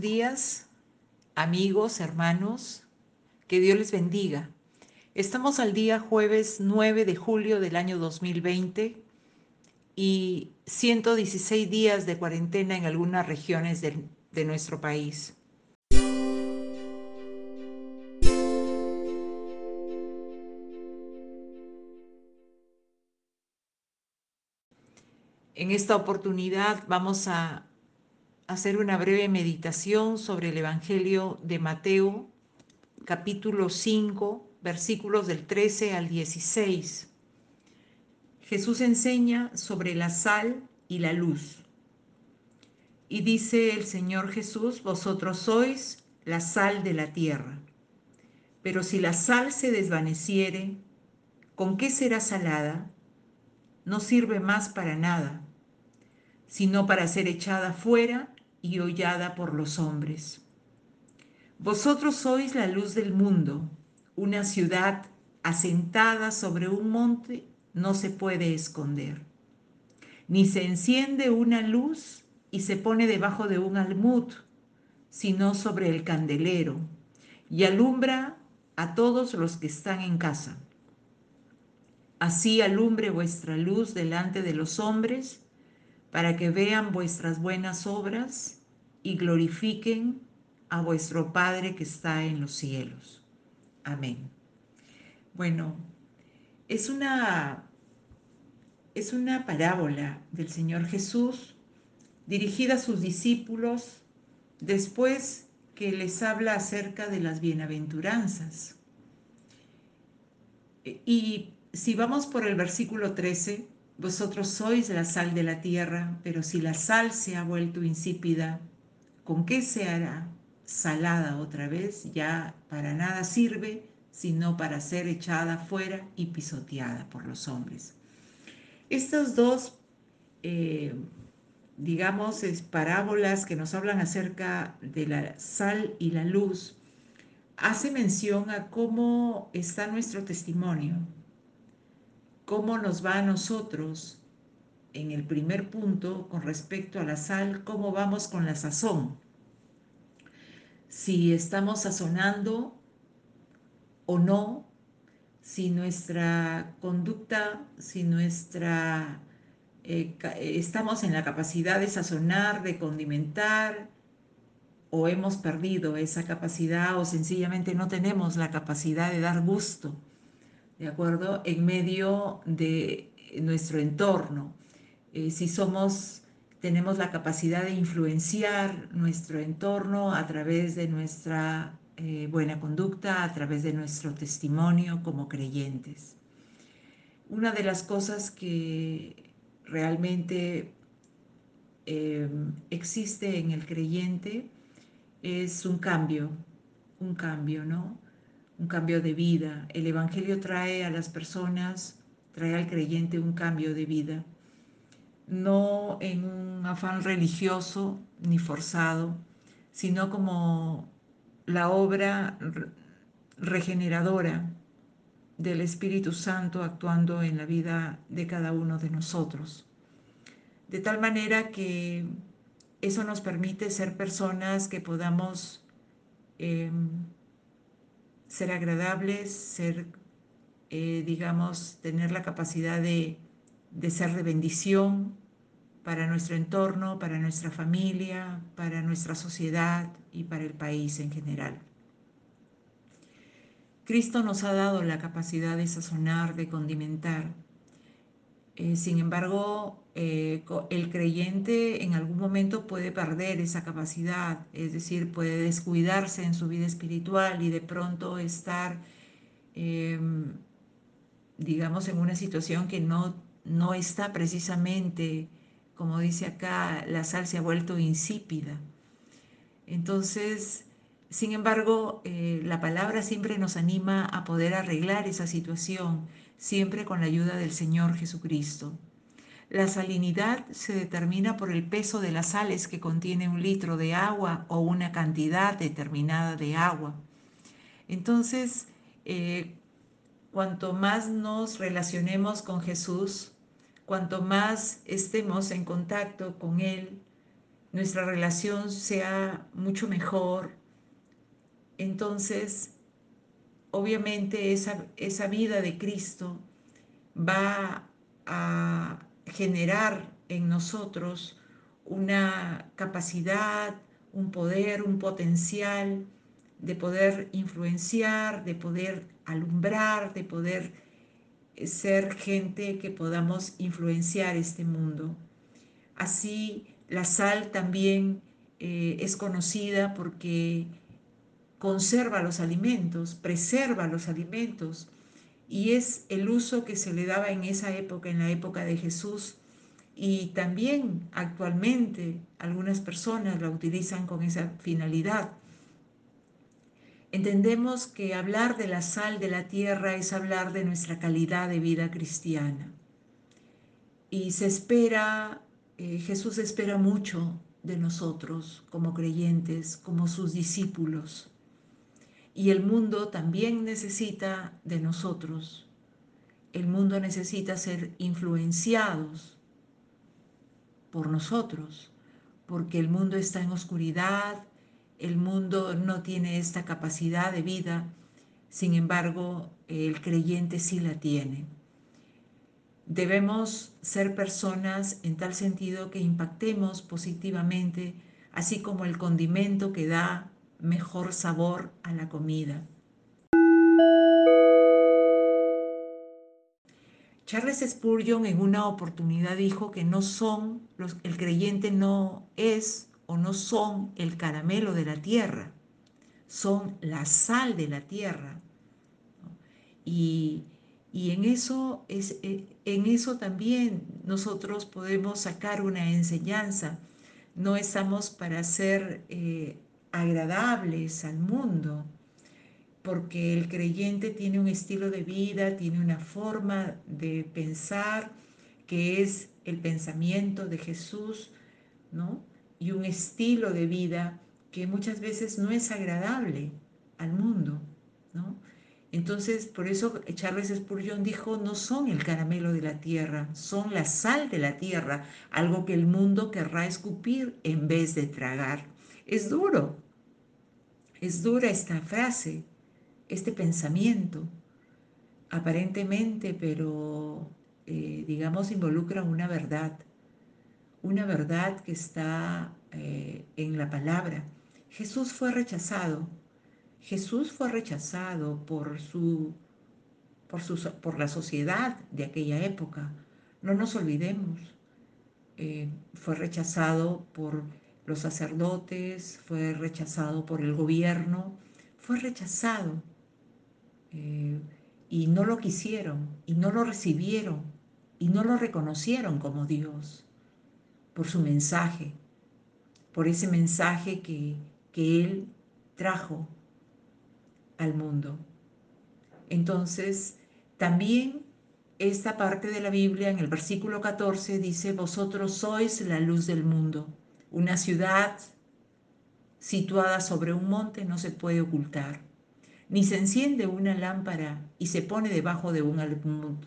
Días, amigos, hermanos, que Dios les bendiga. Estamos al día jueves 9 de julio del año 2020 y 116 días de cuarentena en algunas regiones de nuestro país. En esta oportunidad vamos a hacer una breve meditación sobre el Evangelio de Mateo, capítulo 5, versículos del 13 al 16. Jesús enseña sobre la sal y la luz. Y dice el Señor Jesús, vosotros sois la sal de la tierra. Pero si la sal se desvaneciere, ¿con qué será salada? No sirve más para nada, sino para ser echada fuera y hollada por los hombres. Vosotros sois la luz del mundo, una ciudad asentada sobre un monte no se puede esconder. Ni se enciende una luz y se pone debajo de un almud, sino sobre el candelero, y alumbra a todos los que están en casa. Así alumbre vuestra luz delante de los hombres, para que vean vuestras buenas obras y glorifiquen a vuestro Padre que está en los cielos. Amén. Bueno, es una, es una parábola del Señor Jesús dirigida a sus discípulos después que les habla acerca de las bienaventuranzas. Y si vamos por el versículo 13, vosotros sois la sal de la tierra, pero si la sal se ha vuelto insípida, ¿con qué se hará? Salada otra vez, ya para nada sirve, sino para ser echada fuera y pisoteada por los hombres. Estas dos, eh, digamos, parábolas que nos hablan acerca de la sal y la luz, hace mención a cómo está nuestro testimonio, cómo nos va a nosotros en el primer punto con respecto a la sal, cómo vamos con la sazón. Si estamos sazonando o no, si nuestra conducta, si nuestra eh, estamos en la capacidad de sazonar, de condimentar, o hemos perdido esa capacidad o sencillamente no tenemos la capacidad de dar gusto ¿de acuerdo? En medio de nuestro entorno. Eh, si somos, tenemos la capacidad de influenciar nuestro entorno a través de nuestra eh, buena conducta, a través de nuestro testimonio como creyentes. Una de las cosas que realmente em, existe en el creyente es un cambio, un cambio, ¿no? Un cambio de vida. El Evangelio trae a las personas, trae al creyente un cambio de vida, no en un afán religioso ni forzado, sino como la obra regeneradora del Espíritu Santo actuando en la vida de cada uno de nosotros. De tal manera que eso nos permite ser personas que podamos em, ser agradables, ser, eh, digamos, tener la capacidad de, de ser de bendición para nuestro entorno, para nuestra familia, para nuestra sociedad y para el país en general. Cristo nos ha dado la capacidad de sazonar, de condimentar. Eh, sin embargo, eh, el creyente en algún momento puede perder esa capacidad, es decir, puede descuidarse en su vida espiritual y de pronto estar, em, digamos, en una situación que no, no está precisamente, como dice acá, la sal se ha vuelto insípida. Entonces, sin embargo, eh, la palabra siempre nos anima a poder arreglar esa situación, siempre con la ayuda del Señor Jesucristo. La salinidad se determina por el peso de las sales que contiene un litro de agua o una cantidad determinada de agua. Entonces, eh, cuanto más nos relacionemos con Jesús, cuanto más estemos en contacto con Él, nuestra relación sea mucho mejor. Entonces, obviamente esa, esa vida de Cristo va a generar en nosotros una capacidad, un poder, un potencial de poder influenciar, de poder alumbrar, de poder ser gente que podamos influenciar este mundo. Así, la sal también eh, es conocida porque conserva los alimentos, preserva los alimentos, y es el uso que se le daba en esa época, en la época de Jesús, y también actualmente algunas personas la utilizan con esa finalidad. Entendemos que hablar de la sal de la tierra es hablar de nuestra calidad de vida cristiana. Y se espera, eh, Jesús espera mucho de nosotros como creyentes, como sus discípulos. Y el mundo también necesita de nosotros. El mundo necesita ser influenciados por nosotros, porque el mundo está en oscuridad, el mundo no tiene esta capacidad de vida, sin embargo, el creyente sí la tiene. Debemos ser personas en tal sentido que impactemos positivamente, así como el condimento que da mejor sabor a la comida. Charles Spurgeon en una oportunidad dijo que no son, los, el creyente no es o no son el caramelo de la tierra, son la sal de la tierra. Y, en, eso es, eh, en eso también nosotros podemos sacar una enseñanza. No estamos para ser eh, agradables al mundo, porque el creyente tiene un estilo de vida, tiene una forma de pensar que es el pensamiento de Jesús, ¿no? y un estilo de vida que muchas veces no es agradable al mundo, ¿no? Entonces, por eso Charles Spurgeon dijo, no son el caramelo de la tierra, son la sal de la tierra, algo que el mundo querrá escupir en vez de tragar. Es duro, es dura esta frase, este pensamiento, aparentemente, pero eh, digamos involucra una verdad una verdad que está eh, en la palabra. Jesús fue rechazado. Jesús fue rechazado por, su, por, su, por la sociedad de aquella época. No nos olvidemos. Eh, fue rechazado por los sacerdotes, fue rechazado por el gobierno, fue rechazado. Eh, y no lo quisieron, y no lo recibieron, y no lo reconocieron como Dios por su mensaje, por ese mensaje que, que Él trajo al mundo. Entonces, también esta parte de la Biblia en el versículo 14 dice, vosotros sois la luz del mundo. Una ciudad situada sobre un monte no se puede ocultar, ni se enciende una lámpara y se pone debajo de un almud,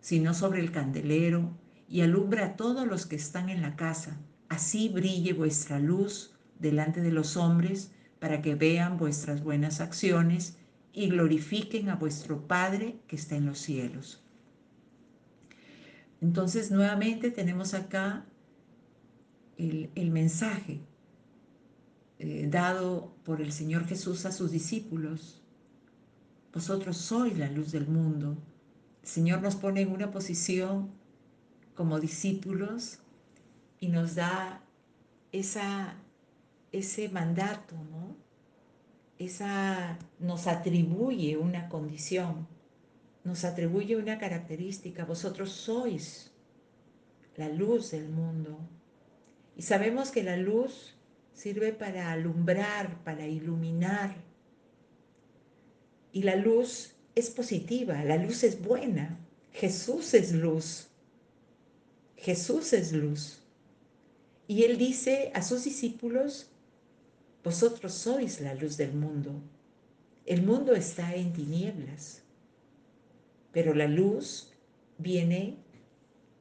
sino sobre el candelero y alumbra a todos los que están en la casa. Así brille vuestra luz delante de los hombres, para que vean vuestras buenas acciones y glorifiquen a vuestro Padre que está en los cielos. Entonces, nuevamente tenemos acá el, mensaje eh, dado por el Señor Jesús a sus discípulos. Vosotros sois la luz del mundo. El Señor nos pone en una posición como discípulos y nos da esa, ese mandato, ¿no? Esa, nos atribuye una condición, nos atribuye una característica. Vosotros sois la luz del mundo. Y sabemos que la luz sirve para alumbrar, para iluminar. Y la luz es positiva, la luz es buena. Jesús es luz. Jesús es luz. Y él dice a sus discípulos, vosotros sois la luz del mundo. El mundo está en tinieblas, pero la luz viene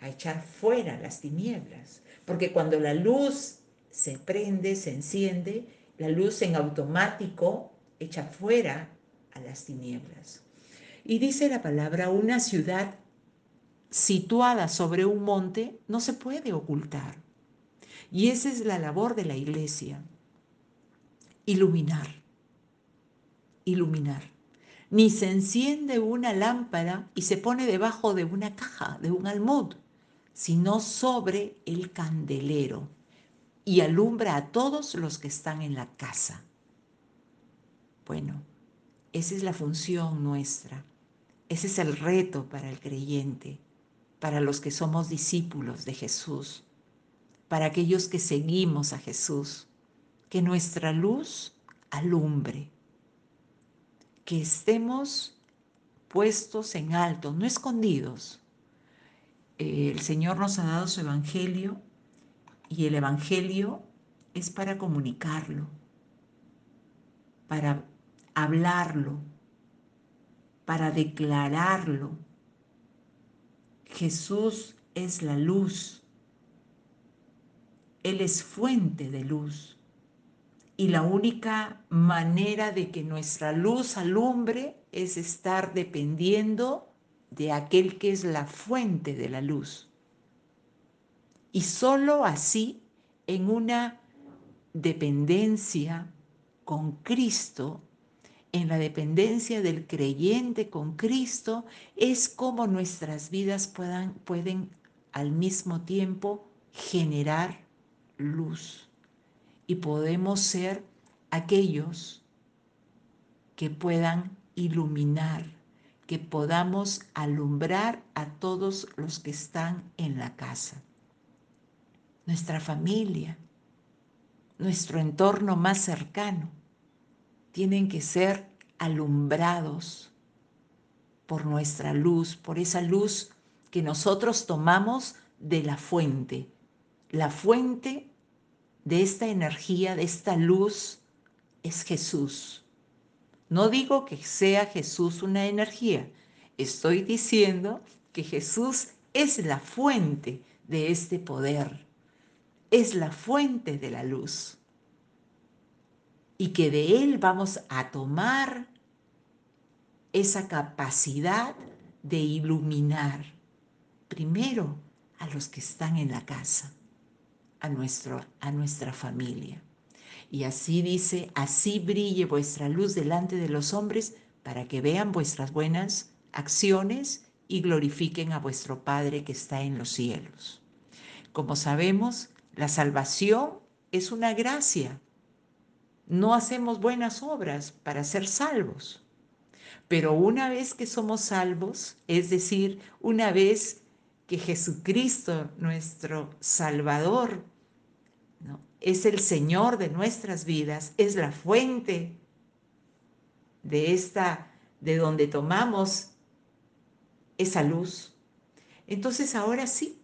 a echar fuera las tinieblas, porque cuando la luz se prende, se enciende, la luz en automático echa fuera a las tinieblas. Y dice la palabra, una ciudad situada sobre un monte no se puede ocultar. Y esa es la labor de la iglesia, iluminar, iluminar. Ni se enciende una lámpara y se pone debajo de una caja, de un almud, sino sobre el candelero y alumbra a todos los que están en la casa. Bueno, esa es la función nuestra, ese es el reto para el creyente, para los que somos discípulos de Jesús, para aquellos que seguimos a Jesús, que nuestra luz alumbre, que estemos puestos en alto, no escondidos. El Señor nos ha dado su Evangelio y el Evangelio es para comunicarlo, para hablarlo, para declararlo. Jesús es la luz él es fuente de luz. Y la única manera de que nuestra luz alumbre es estar dependiendo de aquel que es la fuente de la luz. Y sólo así, en una dependencia con Cristo, en la dependencia del creyente con Cristo, es como nuestras vidas puedan, pueden al mismo tiempo generar luz y podemos ser aquellos que puedan iluminar, que podamos alumbrar a todos los que están en la casa. Nuestra familia, nuestro entorno más cercano, tienen que ser alumbrados por nuestra luz, por esa luz que nosotros tomamos de la fuente, la fuente de esta energía, de esta luz, es Jesús. No digo que sea Jesús una energía, estoy diciendo que Jesús es la fuente de este poder, es la fuente de la luz y que de Él vamos a tomar esa capacidad de iluminar primero a los que están en la casa a, nuestro, a nuestra familia. Y así dice, así brille vuestra luz delante de los hombres para que vean vuestras buenas acciones y glorifiquen a vuestro Padre que está en los cielos. Como sabemos, la salvación es una gracia. No hacemos buenas obras para ser salvos. Pero una vez que somos salvos, es decir, una vez que Jesucristo, nuestro Salvador, es el Señor de nuestras vidas, es la fuente de esta, de donde tomamos esa luz. Entonces ahora sí,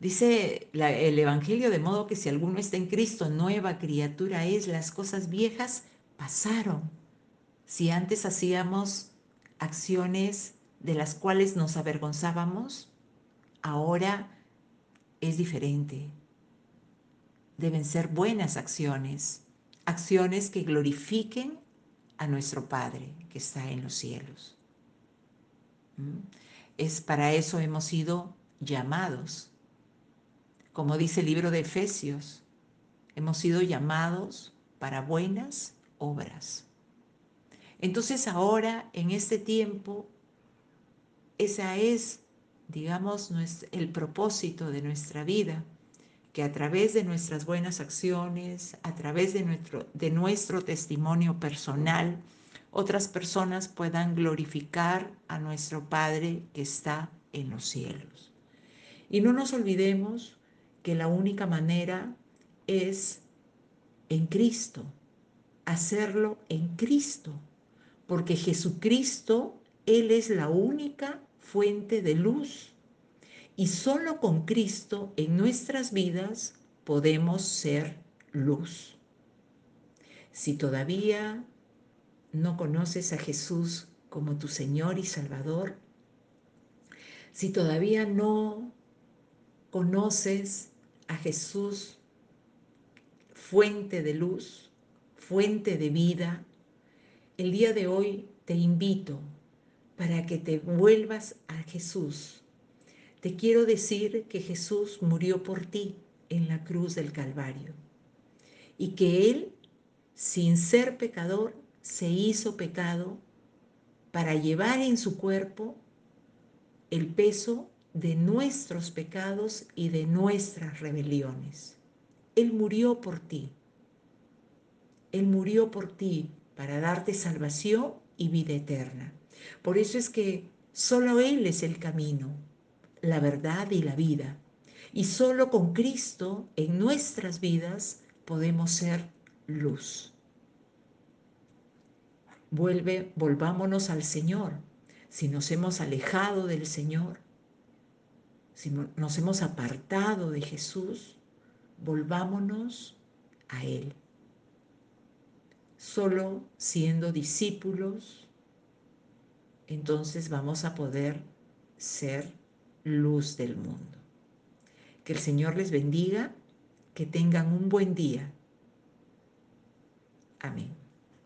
dice el Evangelio de modo que si alguno está en Cristo, nueva criatura es, las cosas viejas pasaron. Si antes hacíamos acciones de las cuales nos avergonzábamos, ahora es diferente. Deben ser buenas acciones, acciones que glorifiquen a nuestro Padre que está en los cielos. ¿Mm? Es para eso hemos sido llamados. Como dice el libro de Efesios, hemos sido llamados para buenas obras. Entonces ahora, en este tiempo, esa es, digamos, el propósito de nuestra vida, que a través de nuestras buenas acciones, a través de nuestro, de nuestro testimonio personal, otras personas puedan glorificar a nuestro Padre que está en los cielos. Y no nos olvidemos que la única manera es en Cristo, hacerlo en Cristo, porque Jesucristo, Él es la única fuente de luz. Y solo con Cristo en nuestras vidas podemos ser luz. Si todavía no conoces a Jesús como tu Señor y Salvador, si todavía no conoces a Jesús, fuente de luz, fuente de vida, el día de hoy te invito para que te vuelvas a Jesús. Te quiero decir que Jesús murió por ti en la cruz del Calvario y que Él, sin ser pecador, se hizo pecado para llevar en su cuerpo el peso de nuestros pecados y de nuestras rebeliones. Él murió por ti. Él murió por ti para darte salvación y vida eterna. Por eso es que solo Él es el camino, la verdad y la vida. Y solo con Cristo en nuestras vidas podemos ser luz. Vuelve, volvámonos al Señor. Si nos hemos alejado del Señor, si nos hemos apartado de Jesús, volvámonos a Él. Solo siendo discípulos, entonces vamos a poder ser luz del mundo. Que el Señor les bendiga, que tengan un buen día. Amén.